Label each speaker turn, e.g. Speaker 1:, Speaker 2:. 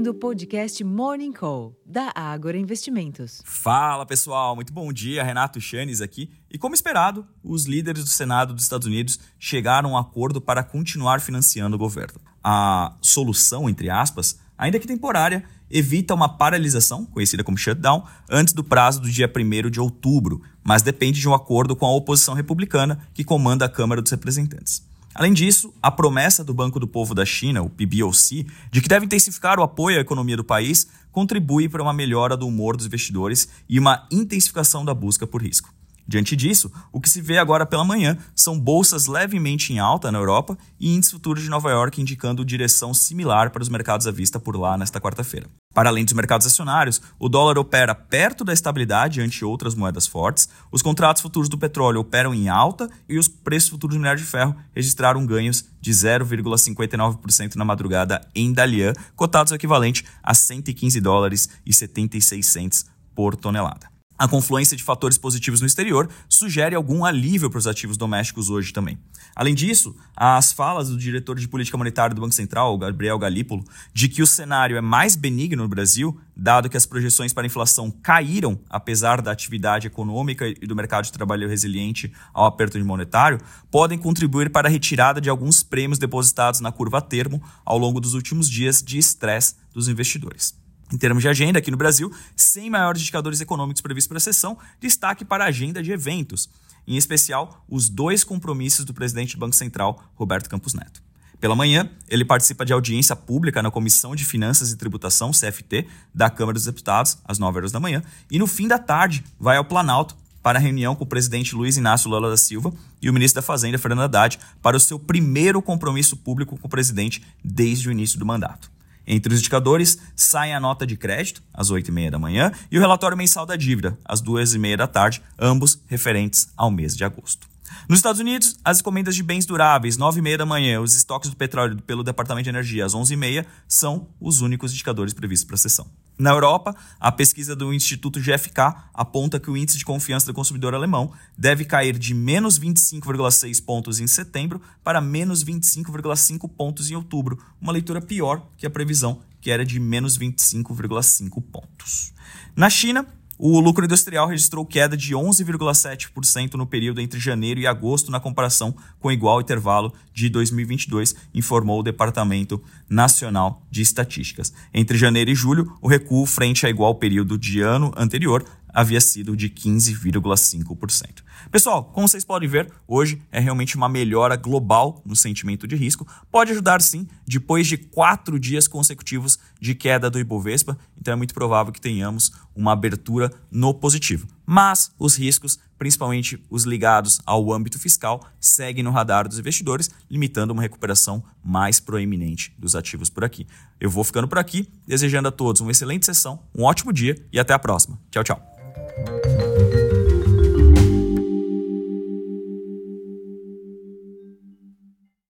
Speaker 1: ouvindo o podcast Morning Call, da Ágora Investimentos.
Speaker 2: Fala pessoal, muito bom dia. Renato Chanes aqui. E como esperado, os líderes do Senado dos Estados Unidos chegaram a um acordo para continuar financiando o governo. A solução, entre aspas, ainda que temporária, evita uma paralisação, conhecida como shutdown, antes do prazo do dia 1 de outubro, mas depende de um acordo com a oposição republicana que comanda a Câmara dos Representantes. Além disso, a promessa do Banco do Povo da China, o PBOC, de que deve intensificar o apoio à economia do país, contribui para uma melhora do humor dos investidores e uma intensificação da busca por risco. Diante disso, o que se vê agora pela manhã são bolsas levemente em alta na Europa e índices futuros de Nova York indicando direção similar para os mercados à vista por lá nesta quarta-feira. Para além dos mercados acionários, o dólar opera perto da estabilidade ante outras moedas fortes, os contratos futuros do petróleo operam em alta e os preços futuros do minério de ferro registraram ganhos de 0,59% na madrugada em Dalian, cotados ao equivalente a 115 dólares e 76 centes por tonelada. A confluência de fatores positivos no exterior sugere algum alívio para os ativos domésticos hoje também. Além disso, as falas do diretor de política monetária do Banco Central, Gabriel Galípolo, de que o cenário é mais benigno no Brasil, dado que as projeções para inflação caíram apesar da atividade econômica e do mercado de trabalho resiliente ao aperto monetário, podem contribuir para a retirada de alguns prêmios depositados na curva a termo ao longo dos últimos dias de estresse dos investidores. Em termos de agenda, aqui no Brasil, sem maiores indicadores econômicos previstos para a sessão, destaque para a agenda de eventos, em especial os dois compromissos do presidente do Banco Central, Roberto Campos Neto. Pela manhã, ele participa de audiência pública na Comissão de Finanças e Tributação, CFT, da Câmara dos Deputados, às 9 horas da manhã, e no fim da tarde vai ao Planalto para a reunião com o presidente Luiz Inácio Lula da Silva e o ministro da Fazenda, Fernando Haddad, para o seu primeiro compromisso público com o presidente desde o início do mandato. Entre os indicadores, sai a nota de crédito, às 8h30 da manhã, e o relatório mensal da dívida, às 2h30 da tarde, ambos referentes ao mês de agosto. Nos Estados Unidos, as encomendas de bens duráveis, 9h30 da manhã, os estoques do petróleo pelo Departamento de Energia, às 11h30, são os únicos indicadores previstos para a sessão. Na Europa, a pesquisa do Instituto GFK aponta que o índice de confiança do consumidor alemão deve cair de menos 25,6 pontos em setembro para menos 25,5 pontos em outubro, uma leitura pior que a previsão, que era de menos 25,5 pontos. Na China, o lucro industrial registrou queda de 11,7% no período entre janeiro e agosto, na comparação com igual intervalo de 2022, informou o Departamento Nacional de Estatísticas. Entre janeiro e julho, o recuo frente a igual período de ano anterior havia sido de 15,5%. Pessoal, como vocês podem ver, hoje é realmente uma melhora global no sentimento de risco. Pode ajudar sim, depois de quatro dias consecutivos de queda do Ibovespa, então é muito provável que tenhamos uma abertura no positivo. Mas os riscos, principalmente os ligados ao âmbito fiscal, seguem no radar dos investidores, limitando uma recuperação mais proeminente dos ativos por aqui. Eu vou ficando por aqui, desejando a todos uma excelente sessão, um ótimo dia e até a próxima. Tchau, tchau. Bye.